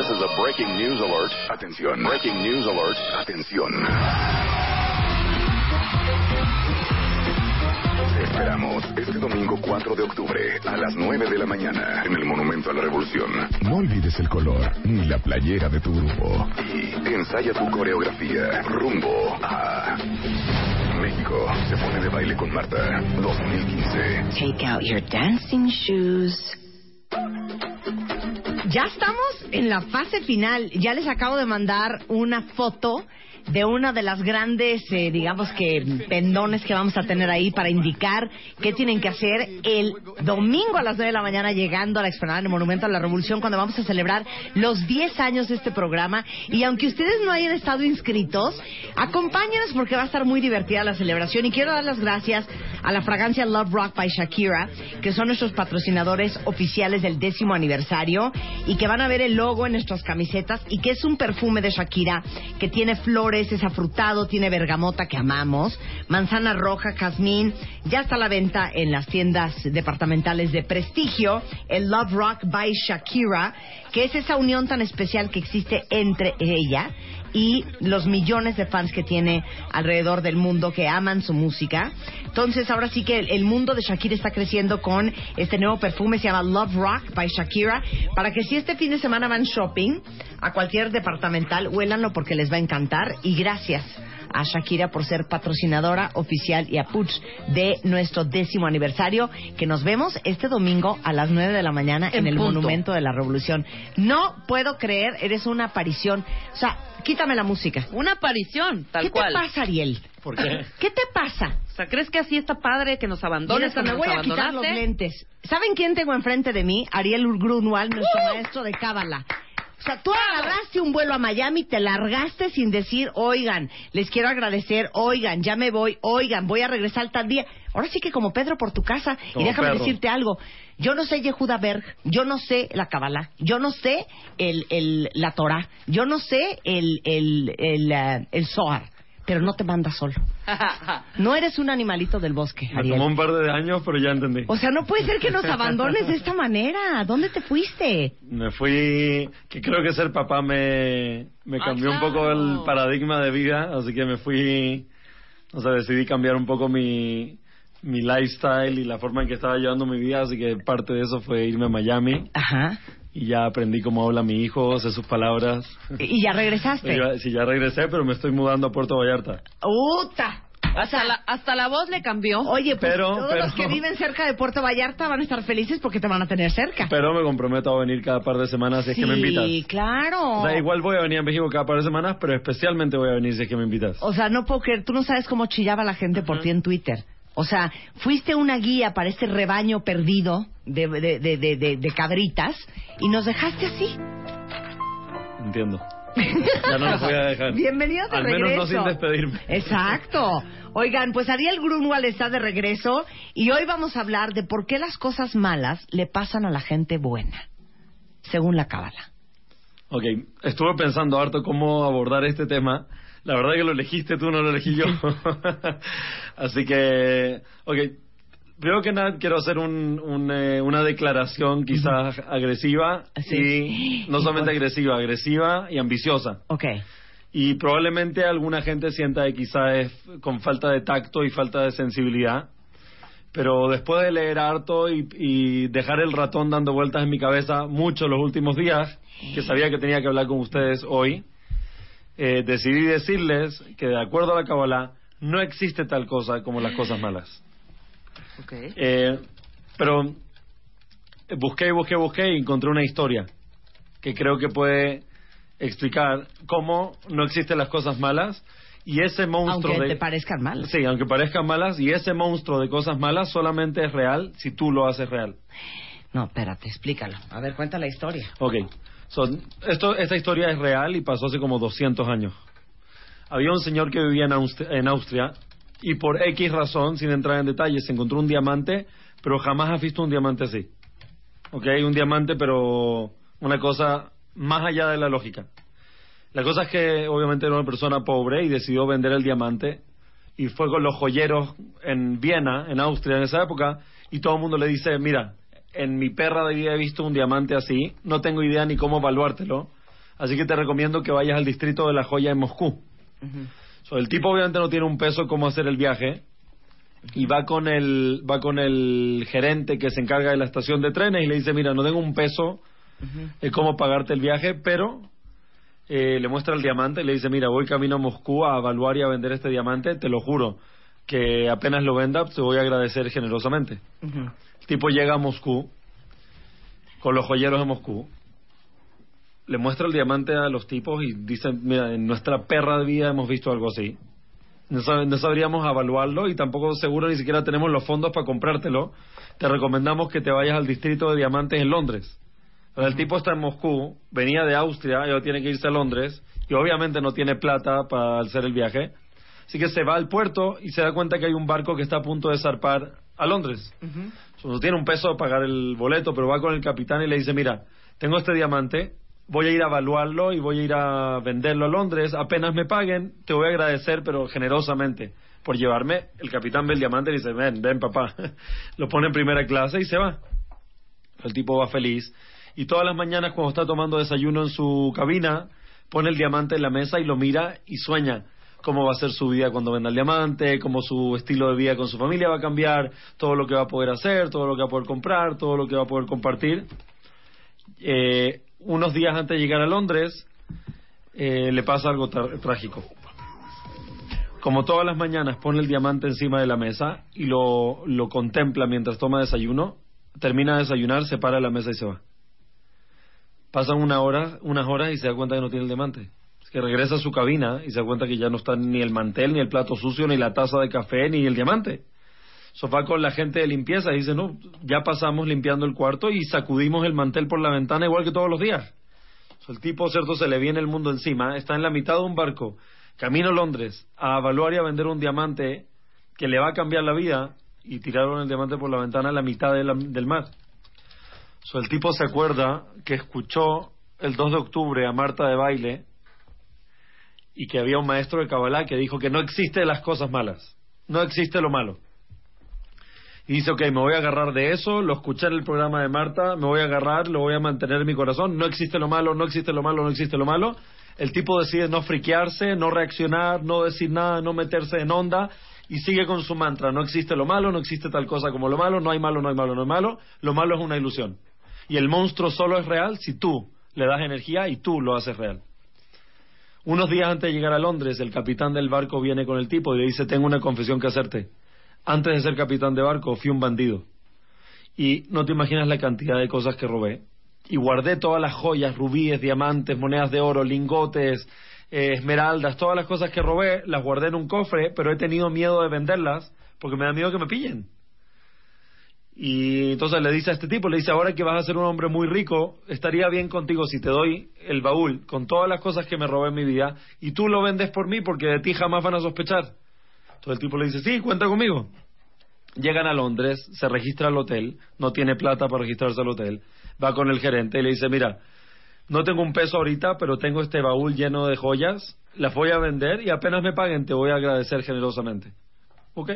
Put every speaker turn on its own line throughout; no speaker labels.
This is a breaking news alert. Atención. Breaking news alert. Atención. Te esperamos este domingo 4 de octubre a las 9 de la mañana en el Monumento a la Revolución. No olvides el color ni la playera de tu grupo. Y ensaya tu coreografía rumbo a México. Se pone de baile con Marta 2015.
Take out your dancing shoes.
Ya estamos en la fase final. Ya les acabo de mandar una foto de una de las grandes, eh, digamos que, pendones que vamos a tener ahí para indicar qué tienen que hacer el domingo a las 9 de la mañana llegando a la explanada del Monumento a la Revolución cuando vamos a celebrar los 10 años de este programa. Y aunque ustedes no hayan estado inscritos, acompáñenos porque va a estar muy divertida la celebración. Y quiero dar las gracias a la fragancia Love Rock by Shakira, que son nuestros patrocinadores oficiales del décimo aniversario y que van a ver el logo en nuestras camisetas y que es un perfume de Shakira que tiene flores, es afrutado, tiene bergamota que amamos, manzana roja, jazmín. Ya está a la venta en las tiendas departamentales de prestigio, el Love Rock by Shakira, que es esa unión tan especial que existe entre ella y los millones de fans que tiene alrededor del mundo que aman su música. Entonces, ahora sí que el, mundo de Shakira está creciendo con este nuevo perfume, se llama Love Rock by Shakira, para que si este fin de semana van shopping a cualquier departamental, huélanlo porque les va a encantar. Y gracias a Shakira por ser patrocinadora oficial y a Puch de nuestro décimo aniversario, que nos vemos este domingo a las 9 de la mañana en,
En
el
punto.
Monumento de la Revolución. No puedo creer, eres una aparición. O sea, quítame la música.
Una aparición, tal
¿Qué
cual.
te pasa, Ariel?
¿Por qué?
¿Qué te pasa?
O sea, ¿crees que así está padre que nos abandones
me voy a quitar los lentes. ¿Saben quién tengo enfrente de mí? Ariel Grunwald, nuestro
¡Uh!
maestro de cábala. O sea, tú agarraste un vuelo a Miami, te largaste sin decir, oigan, les quiero agradecer, oigan, ya me voy, oigan, voy a regresar tal día. Ahora sí que como Pedro por tu casa.
Como
y déjame decirte algo. Yo no sé Yehuda Berg, yo no sé la Kabbalah, yo no sé el, el, la Torah, yo no sé el, el, el, eh, el Zohar, pero no te mandas solo. No eres un animalito del bosque,
Me
Ariel.
tomó un par de años, pero ya entendí.
O sea, no puede ser que nos abandones de esta manera. ¿Dónde te fuiste?
Me fui, que creo que ser papá me, me
Ah,
cambió un poco el paradigma de vida, así que me fui, o sea, decidí cambiar un poco mi, mi lifestyle y la forma en que estaba llevando mi vida, así que parte de eso fue irme a Miami
Ajá.
Y ya aprendí cómo habla mi hijo, sé sus palabras.
Y ya regresaste.
Ya- sí, ya regresé, pero me estoy mudando a Puerto Vallarta.
¡Uta!
Hasta la, hasta la voz le cambió.
Oye, pues
Pero-
todos
pero-
los que viven cerca de Puerto Vallarta van a estar felices porque te van a tener cerca.
Pero me comprometo a venir cada par de semanas si es que me invitas.
Sí, claro.
O sea, igual voy a venir a México cada par de semanas, pero especialmente voy a venir si es que me invitas.
O sea, no puedo creer, tú no sabes cómo chillaba la gente por ti en Twitter. O sea, fuiste una guía para este rebaño perdido de, de, de, de, cabritas y nos dejaste así.
Entiendo. Ya no los voy a dejar.
Bienvenidos de
Al
regreso.
menos no sin despedirme.
Exacto. Oigan, pues Ariel Grunwald está de regreso y hoy vamos a hablar de por qué las cosas malas le pasan a la gente buena, según la cábala.
Ok, estuve pensando harto cómo abordar este tema. La verdad que lo elegiste tú, no lo elegí yo. Así que, ok, primero que nada quiero hacer un, un, eh, una declaración quizás agresiva
Sí.
y no solamente agresiva, agresiva y ambiciosa.
Ok.
Y probablemente alguna gente sienta que quizás es con falta de tacto y falta de sensibilidad. Pero después de leer harto y, y dejar el ratón dando vueltas en mi cabeza mucho los últimos días, que sabía que tenía que hablar con ustedes hoy, eh, decidí decirles que de acuerdo a la Kabbalah no existe tal cosa como las cosas malas.
Ok.
Eh, pero busqué, busqué, busqué y encontré una historia que creo que puede explicar cómo no existen las cosas malas y ese monstruo
Aunque
de...
te parezcan mal.
Sí, aunque parezcan malas, y ese monstruo de cosas malas solamente es real si tú lo haces real.
No, espérate, explícalo. A ver, cuenta la historia.
Ok, so, esto, esta historia es real y pasó hace como 200 años. Había un señor que vivía en Austria, en Austria y por X razón, sin entrar en detalles, se encontró un diamante, pero jamás has visto un diamante así. Ok, un diamante, pero una cosa más allá de la lógica. La cosa es que obviamente era una persona pobre y decidió vender el diamante y fue con los joyeros en Viena, en Austria en esa época, y todo el mundo le dice, mira, en mi perra de vida he visto un diamante así, no tengo idea ni cómo evaluártelo, Así que te recomiendo que vayas al distrito de la joya en Moscú. So, el tipo obviamente no tiene un peso cómo hacer el viaje y va con el va con el gerente que se encarga de la estación de trenes y le dice mira no tengo un peso de cómo pagarte el viaje pero eh, le muestra el diamante y le dice mira voy camino a Moscú a evaluar y a vender este diamante te lo juro que apenas lo venda te voy a agradecer generosamente el tipo llega a Moscú con los joyeros de Moscú le muestra el diamante a los tipos y dicen mira en nuestra perra de vida hemos visto algo así no, sab- no sabríamos evaluarlo y tampoco seguro ni siquiera tenemos los fondos para comprártelo. Te recomendamos que te vayas al distrito de diamantes en Londres. Pero el tipo está en Moscú, venía de Austria y ahora tiene que irse a Londres y obviamente no tiene plata para hacer el viaje. Así que se va al puerto y se da cuenta que hay un barco que está a punto de zarpar a Londres. No tiene un peso para pagar el boleto, pero va con el capitán y le dice, mira, tengo este diamante, voy a ir a evaluarlo y voy a ir a venderlo a Londres, apenas me paguen, te voy a agradecer, pero generosamente, por llevarme. El capitán ve el diamante y dice, ven, ven papá, lo pone en primera clase y se va. El tipo va feliz. Y todas las mañanas cuando está tomando desayuno en su cabina, pone el diamante en la mesa y lo mira y sueña cómo va a ser su vida cuando venda el diamante, cómo su estilo de vida con su familia va a cambiar, todo lo que va a poder hacer, todo lo que va a poder comprar, todo lo que va a poder compartir. Eh, unos días antes de llegar a Londres, eh, le pasa algo trágico. Como todas las mañanas pone el diamante encima de la mesa y lo, lo contempla mientras toma desayuno, termina de desayunar, se para de la mesa y se va. Pasan una hora, unas horas y se da cuenta que no tiene el diamante. Que regresa a su cabina y se da cuenta que ya no está ni el mantel, ni el plato sucio, ni la taza de café, ni el diamante. Sofá con la gente de limpieza y dice, no, ya pasamos limpiando el cuarto y sacudimos el mantel por la ventana igual que todos los días. El tipo, cierto, se le viene el mundo encima, está en la mitad de un barco, camino a Londres, a evaluar y a vender un diamante que le va a cambiar la vida y tiraron el diamante por la ventana a la mitad del mar. So, el tipo se acuerda que escuchó el 2 de octubre a Marta de baile y que había un maestro de Kabbalah que dijo que no existe las cosas malas, no existe lo malo. Y dice, ok, me voy a agarrar de eso, lo escuché en el programa de Marta, me voy a agarrar, lo voy a mantener en mi corazón, no existe lo malo, no existe lo malo, no existe lo malo. El tipo decide no friquearse, no reaccionar, no decir nada, no meterse en onda y sigue con su mantra, no existe lo malo, no existe tal cosa como lo malo, no hay malo, no hay malo, no hay malo, lo malo es una ilusión. Y el monstruo solo es real si tú le das energía y tú lo haces real. Unos días antes de llegar a Londres, el capitán del barco viene con el tipo y le dice, tengo una confesión que hacerte. Antes de ser capitán de barco, fui un bandido. Y no te imaginas la cantidad de cosas que robé. Y guardé todas las joyas, rubíes, diamantes, monedas de oro, lingotes, eh, esmeraldas, todas las cosas que robé, las guardé en un cofre, pero he tenido miedo de venderlas porque me da miedo que me pillen. Y entonces le dice a este tipo, le dice, ahora que vas a ser un hombre muy rico, estaría bien contigo si te doy el baúl con todas las cosas que me robé en mi vida y tú lo vendes por mí porque de ti jamás van a sospechar. Entonces el tipo le dice, sí, cuenta conmigo. Llegan a Londres, se registra al hotel, no tiene plata para registrarse al hotel, va con el gerente y le dice, mira, no tengo un peso ahorita, pero tengo este baúl lleno de joyas, las voy a vender y apenas me paguen te voy a agradecer generosamente. ¿Ok?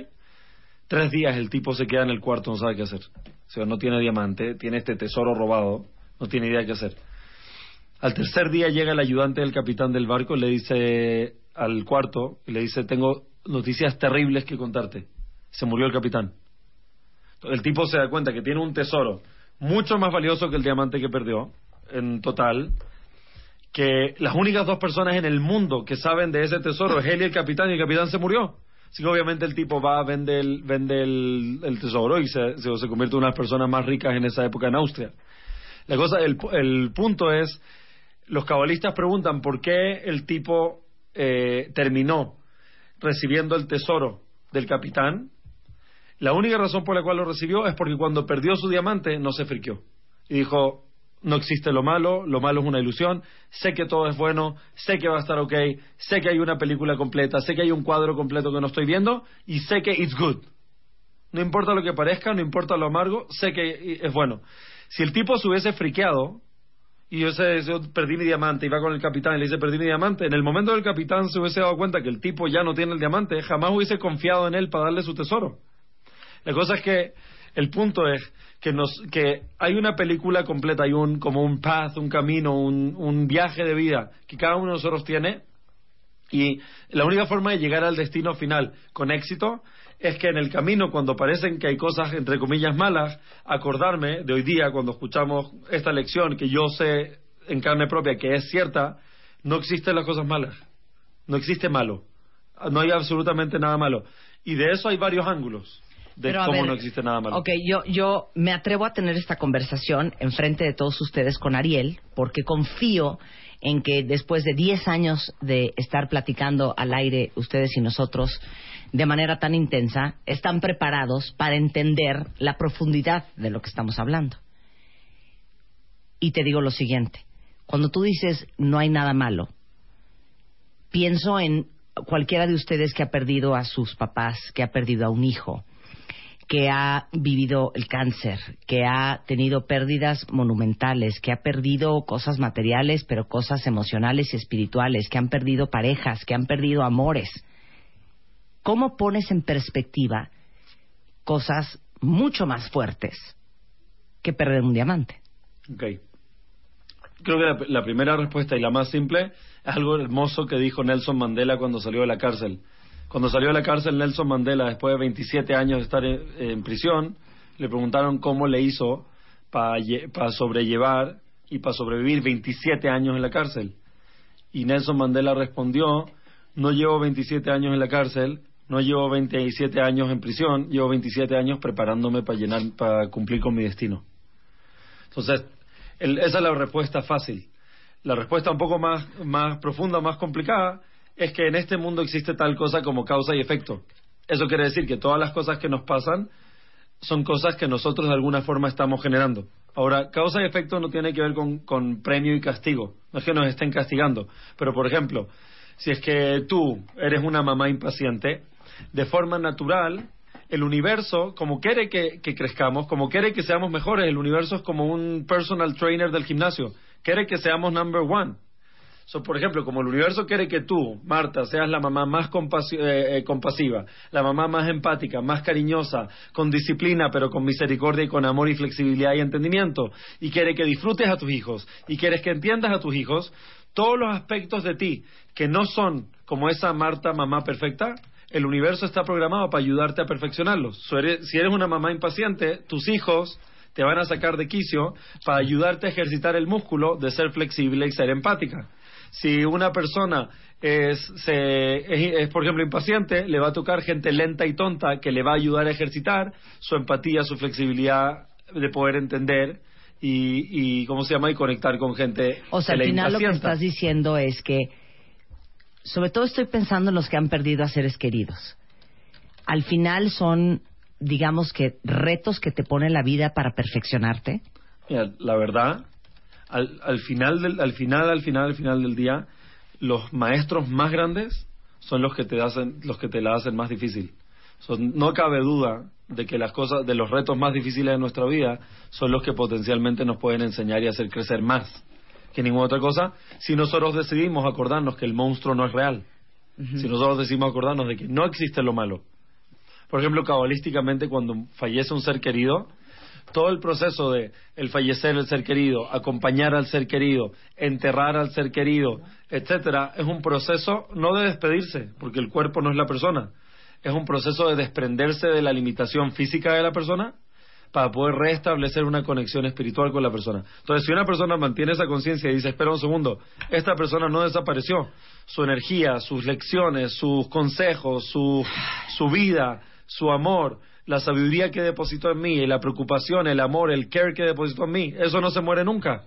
Tres días el tipo se queda en el cuarto, no sabe qué hacer. O sea, no tiene diamante, tiene este tesoro robado, no tiene idea qué hacer. Al tercer día llega el ayudante del capitán del barco y le dice al cuarto, y le dice, tengo noticias terribles que contarte. Se murió el capitán. El tipo se da cuenta que tiene un tesoro mucho más valioso que el diamante que perdió, en total, que las únicas dos personas en el mundo que saben de ese tesoro es él y el capitán, y el capitán se murió. Así obviamente el tipo va, vende el, vende el, tesoro y se, se, se convierte en una de las personas más ricas en esa época en Austria. La cosa, el, el punto es, los cabalistas preguntan por qué el tipo eh, terminó recibiendo el tesoro del capitán. La única razón por la cual lo recibió es porque cuando perdió su diamante no se friqueó. Y dijo, no existe lo malo, lo malo es una ilusión, sé que todo es bueno, sé que va a estar ok, sé que hay una película completa, sé que hay un cuadro completo que no estoy viendo y sé que it's good. No importa lo que parezca, no importa lo amargo, sé que es bueno. Si el tipo se hubiese friqueado y yo, sé, perdí mi diamante y va con el capitán y le dice perdí mi diamante, en el momento del capitán se hubiese dado cuenta que el tipo ya no tiene el diamante, jamás hubiese confiado en él para darle su tesoro. La cosa es que el punto es que nos que hay una película completa, hay un como un path, un camino, un, un viaje de vida que cada uno de nosotros tiene y la única forma de llegar al destino final con éxito es que en el camino, cuando parecen que hay cosas, entre comillas, malas, acordarme de hoy día, cuando escuchamos esta lección, que yo sé en carne propia que es cierta, no existen las cosas malas. No existe malo. No hay absolutamente nada malo. Y de eso hay varios ángulos de
Pero,
cómo
ver,
no existe nada malo.
Ok, yo, yo me atrevo a tener esta conversación enfrente de todos ustedes con Ariel, porque confío en que después de 10 años de estar platicando al aire ustedes y nosotros de manera tan intensa, están preparados para entender la profundidad de lo que estamos hablando. Y te digo lo siguiente, cuando tú dices no hay nada malo, pienso en cualquiera de ustedes que ha perdido a sus papás, que ha perdido a un hijo, que ha vivido el cáncer, que ha tenido pérdidas monumentales, que ha perdido cosas materiales, pero cosas emocionales y espirituales, que han perdido parejas, que han perdido amores. ¿Cómo pones en perspectiva cosas mucho más fuertes que perder un diamante?
Ok. Creo que la, la primera respuesta y la más simple es algo hermoso que dijo Nelson Mandela cuando salió de la cárcel. Cuando salió de la cárcel Nelson Mandela, después de 27 años de estar en, prisión, le preguntaron cómo le hizo para sobrellevar y para sobrevivir 27 años en la cárcel. Y Nelson Mandela respondió, no llevo 27 años en la cárcel, no llevo 27 años en prisión, llevo 27 años preparándome para llenar, cumplir con mi destino. Entonces, el- esa es la respuesta fácil. La respuesta un poco más, más profunda, más complicada, es que en este mundo existe tal cosa como causa y efecto. Eso quiere decir que todas las cosas que nos pasan son cosas que nosotros de alguna forma estamos generando. Ahora, causa y efecto no tiene que ver con, premio y castigo. No es que nos estén castigando. Pero, por ejemplo, si es que tú eres una mamá impaciente, de forma natural, el universo, como quiere que, que crezcamos, como quiere que seamos mejores, el universo es como un personal trainer del gimnasio. Quiere que seamos number one. So, por ejemplo, como el universo quiere que tú, Marta, seas la mamá más compasi- eh, eh, compasiva, la mamá más empática, más cariñosa, con disciplina, pero con misericordia y con amor y flexibilidad y entendimiento, y quiere que disfrutes a tus hijos, y quieres que entiendas a tus hijos, todos los aspectos de ti que no son como esa Marta mamá perfecta, el universo está programado para ayudarte a perfeccionarlos. Si eres una mamá impaciente, tus hijos te van a sacar de quicio para ayudarte a ejercitar el músculo de ser flexible y ser empática. Si una persona es, se- es, es, por ejemplo, impaciente, le va a tocar gente lenta y tonta que le va a ayudar a ejercitar su empatía, su flexibilidad de poder entender y, y ¿cómo se llama? Y conectar con gente
O sea,
que
al final lo que estás diciendo es que, sobre todo estoy pensando en los que han perdido a seres queridos. Al final son, digamos que, retos que te pone la vida para perfeccionarte.
Mira, la verdad, al, al final del, al final, al final, al final del día, los maestros más grandes son los que te hacen, los que te la hacen más difícil. So, no cabe duda de que las cosas, de los retos más difíciles de nuestra vida son los que potencialmente nos pueden enseñar y hacer crecer más que ninguna otra cosa, si nosotros decidimos acordarnos que el monstruo no es real, si nosotros decidimos acordarnos de que no existe lo malo. Por ejemplo, cabalísticamente, cuando fallece un ser querido, todo el proceso de el fallecer el ser querido, acompañar al ser querido, enterrar al ser querido, etcétera, es un proceso no de despedirse, porque el cuerpo no es la persona, es un proceso de desprenderse de la limitación física de la persona para poder restablecer una conexión espiritual con la persona. Entonces, si una persona mantiene esa conciencia y dice, espera un segundo, esta persona no desapareció, su energía, sus lecciones, sus consejos, su, su vida, su amor, la sabiduría que depositó en mí, la preocupación, el amor, el care que depositó en mí, eso no se muere nunca.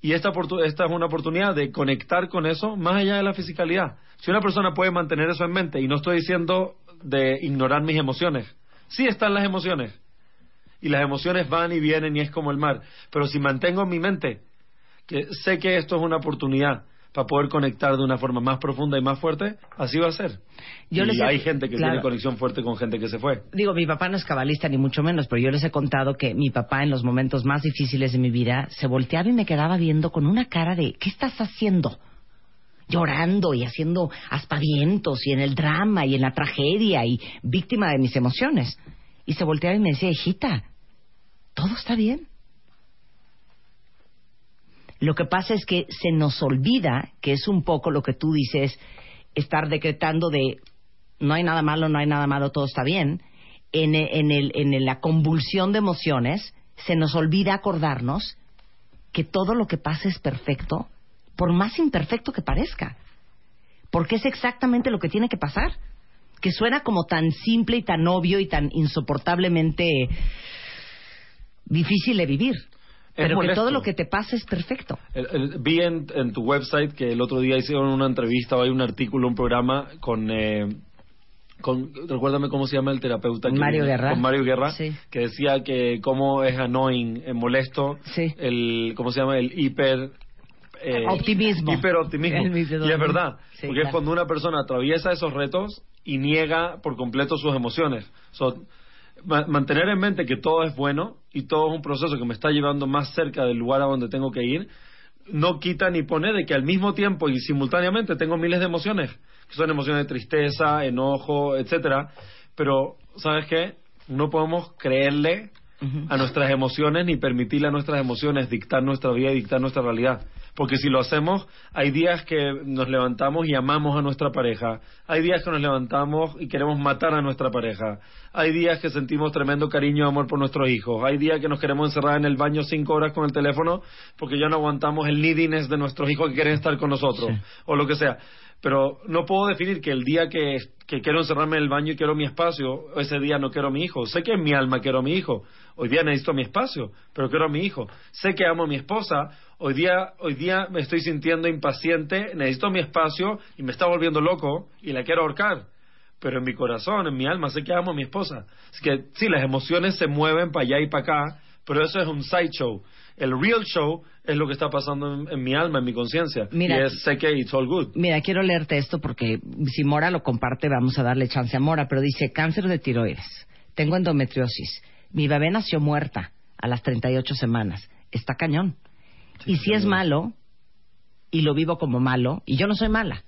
Y esta, esta es una oportunidad de conectar con eso más allá de la fisicalidad. Si una persona puede mantener eso en mente, y no estoy diciendo de ignorar mis emociones, sí están las emociones, y las emociones van y vienen y es como el mar, pero si mantengo en mi mente que sé que esto es una oportunidad para poder conectar de una forma más profunda y más fuerte, así va a ser.
Yo
y
les he-
hay gente que
claro.
tiene conexión fuerte con gente que se fue.
Digo, mi papá no es cabalista ni mucho menos, pero yo les he contado que mi papá en los momentos más difíciles de mi vida se volteaba y me quedaba viendo con una cara de ¿qué estás haciendo? Llorando y haciendo aspavientos y en el drama y en la tragedia y víctima de mis emociones. Y se volteaba y me decía, hijita, todo está bien. Lo que pasa es que se nos olvida que es un poco lo que tú dices, estar decretando de no hay nada malo, no hay nada malo, todo está bien. En, en, el, en la convulsión de emociones, se nos olvida acordarnos que todo lo que pasa es perfecto, por más imperfecto que parezca. Porque es exactamente lo que tiene que pasar. Que suena como tan simple y tan obvio y tan insoportablemente difícil de vivir. Pero que todo lo que te pasa es perfecto.
El- el- vi en, en tu website que el otro día hicieron una entrevista o hay un artículo, un programa con, eh, con recuérdame cómo se llama el terapeuta. que
Mario
viene,
Guerra.
Con Mario Guerra,
Sí.
que decía que cómo es annoying, eh, molesto,
Sí.
el, ¿cómo se llama? El hiper... eh,
Optimismo.
Hiperoptimismo. Y es verdad,
Sí,
porque es
claro.
cuando una persona atraviesa esos retos y niega por completo sus emociones. So, mantener en mente que todo es bueno y todo es un proceso que me está llevando más cerca del lugar a donde tengo que ir, no quita ni pone de que al mismo tiempo y simultáneamente tengo miles de emociones, que son emociones de tristeza, enojo, etcétera, pero ¿sabes qué? No podemos creerle a nuestras emociones ni permitirle a nuestras emociones dictar nuestra vida y dictar nuestra realidad. Porque si lo hacemos, hay días que nos levantamos y amamos a nuestra pareja. Hay días que nos levantamos y queremos matar a nuestra pareja. Hay días que sentimos tremendo cariño y amor por nuestros hijos. Hay días que nos queremos encerrar en el baño cinco horas con el teléfono porque ya no aguantamos el neediness de nuestros hijos que quieren estar con nosotros. O lo que sea. Pero no puedo definir que el día que, quiero encerrarme en el baño y quiero mi espacio, ese día no quiero a mi hijo. Sé que en mi alma quiero a mi hijo. Hoy día necesito mi espacio, pero quiero a mi hijo. Sé que amo a mi esposa. Hoy día, hoy día me estoy sintiendo impaciente, necesito mi espacio y me está volviendo loco y la quiero ahorcar. Pero en mi corazón, en mi alma, sé que amo a mi esposa. Así que sí, las emociones se mueven para allá y para acá, pero eso es un sideshow. El real show es lo que está pasando en, en mi alma, en mi conciencia. Y es, sé que it's all good.
Mira, quiero leerte esto porque si Mora lo comparte, vamos a darle chance a Mora, pero dice cáncer de tiroides, tengo endometriosis, mi bebé nació muerta a las 38 semanas, está cañón. y si es malo, y lo vivo como malo, y yo no soy mala,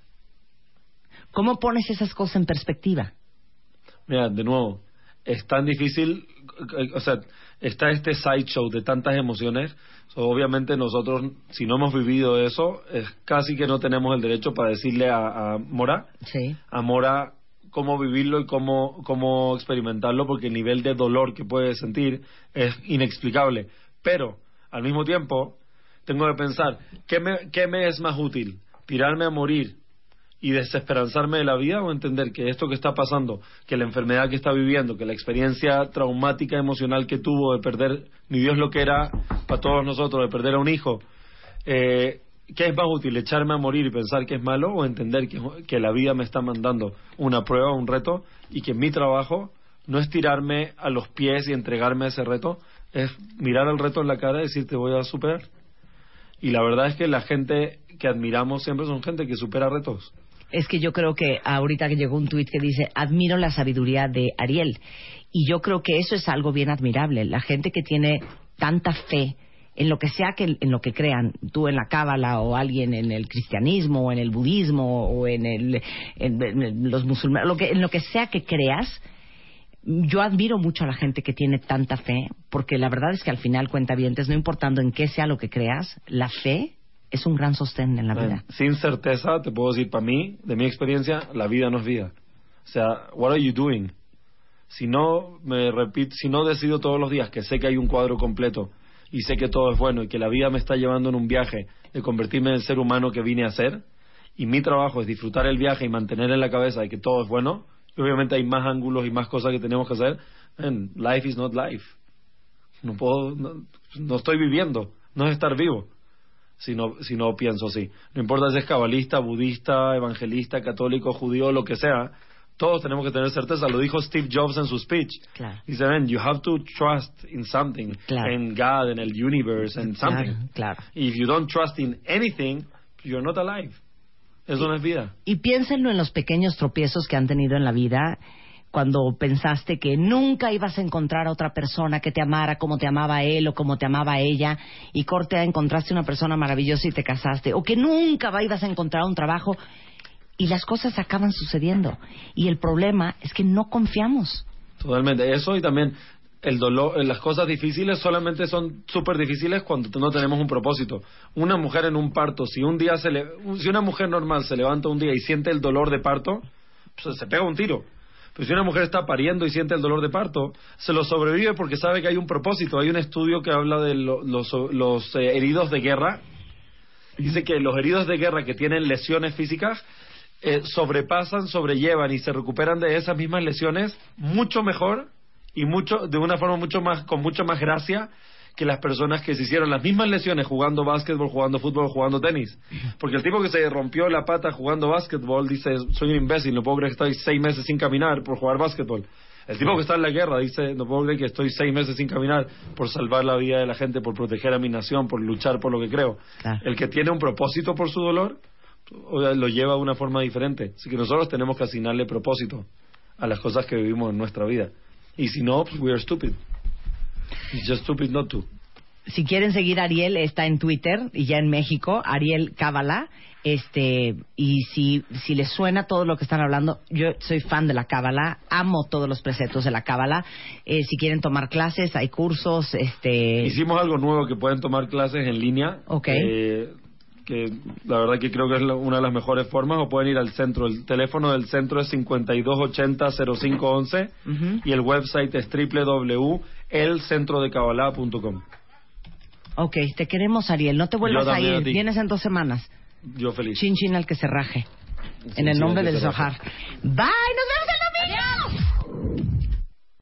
¿cómo pones esas cosas en perspectiva?
Mira, de nuevo, es tan difícil, o sea, está este sideshow de tantas emociones. So, obviamente nosotros, si no hemos vivido eso, es casi que no tenemos el derecho para decirle a, a Mora,
Sí.
a Mora cómo vivirlo y cómo, cómo experimentarlo, porque el nivel de dolor que puede sentir es inexplicable. Pero, al mismo tiempo, tengo que pensar, ¿qué me, qué me es más útil? ¿Tirarme a morir y desesperanzarme de la vida o entender que esto que está pasando, que la enfermedad que está viviendo, que la experiencia traumática emocional que tuvo de perder, ni Dios lo que era para todos nosotros, de perder a un hijo, eh, ¿qué es más útil? ¿Echarme a morir y pensar que es malo o entender que, que la vida me está mandando una prueba, un reto y que mi trabajo no es tirarme a los pies y entregarme a ese reto, es mirar al reto en la cara y decir te voy a superar? Y la verdad es que la gente que admiramos siempre son gente que supera retos.
Es que yo creo que ahorita que llegó un tuit que dice, admiro la sabiduría de Ariel. Y yo creo que eso es algo bien admirable. La gente que tiene tanta fe en lo que sea que en lo que crean, tú en la cábala o alguien en el cristianismo o en el budismo o en, el, los musulmanes, lo que, en lo que sea que creas, yo admiro mucho a la gente que tiene tanta fe, porque la verdad es que al final cuenta no importando en qué sea lo que creas, la fe es un gran sostén en la vida.
Sin certeza, te puedo decir, para mí, de mi experiencia, la vida no es vida. O sea, what are you doing? Si no me repito, si no decido todos los días que sé que hay un cuadro completo y sé que todo es bueno y que la vida me está llevando en un viaje de convertirme en el ser humano que vine a ser y mi trabajo es disfrutar el viaje y mantener en la cabeza de que todo es bueno, y obviamente hay más ángulos y más cosas que tenemos que hacer, man, life is not life. No puedo, no, no estoy viviendo, no es estar vivo si no, si no pienso así. No importa si es cabalista, budista, evangelista, católico, judío, lo que sea, todos tenemos que tener certeza. Lo dijo Steve Jobs en su speech.
Claro.
Dice, man, you have to trust in something,
Claro.
in God, in el universe, in something.
Claro.
If you don't trust in anything, you're not alive. Eso no es vida.
Y piénsenlo en los pequeños tropiezos que han tenido en la vida cuando pensaste que nunca ibas a encontrar a otra persona que te amara como te amaba él o como te amaba ella y corte encontraste una persona maravillosa y te casaste o que nunca ibas a encontrar un trabajo y las cosas acaban sucediendo y el problema es que no confiamos
Totalmente. Eso y también el dolor, eh, las cosas difíciles solamente son súper difíciles cuando no tenemos un propósito. Una mujer en un parto, si un día se le, si una mujer normal se levanta un día y siente el dolor de parto, pues se pega un tiro. Pero si una mujer está pariendo y siente el dolor de parto, se lo sobrevive porque sabe que hay un propósito. Hay un estudio que habla de lo- los, los, eh, heridos de guerra. Dice que los heridos de guerra que tienen lesiones físicas eh, sobrepasan, sobrellevan y se recuperan de esas mismas lesiones mucho mejor y mucho de una forma mucho más con mucho más gracia que las personas que se hicieron las mismas lesiones jugando básquetbol, jugando fútbol, jugando tenis. Porque el tipo que se rompió la pata jugando básquetbol dice, soy un imbécil, no puedo creer que estoy seis meses sin caminar por jugar básquetbol. El tipo que está en la guerra dice, no puedo creer que estoy seis meses sin caminar por salvar la vida de la gente, por proteger a mi nación, por luchar por lo que creo.
Claro.
El que tiene un propósito por su dolor, lo lleva de una forma diferente. Así que nosotros tenemos que asignarle propósito a las cosas que vivimos en nuestra vida. Y si no, pues we are stupid. It's just stupid not to.
Si quieren seguir a Ariel, está en Twitter y ya en México, Ariel Cábala. Este, y si, si les suena todo lo que están hablando, yo soy fan de la Cábala, amo todos los preceptos de la Cábala. Eh, si quieren tomar clases, hay cursos, este.
Hicimos algo nuevo que pueden tomar clases en línea.
Ok.
eh, que la verdad que creo que es una de las mejores formas. O pueden ir al centro. El teléfono del centro es 5280-0511
Ujú.
y el website es www.elcentrodecabalá.com.
Ok, te queremos, Ariel. No te vuelvas a ir.
a.
Vienes en dos semanas.
Yo feliz.
Chin chin al que se raje. En el nombre del. Zohar. Bye, nos vemos.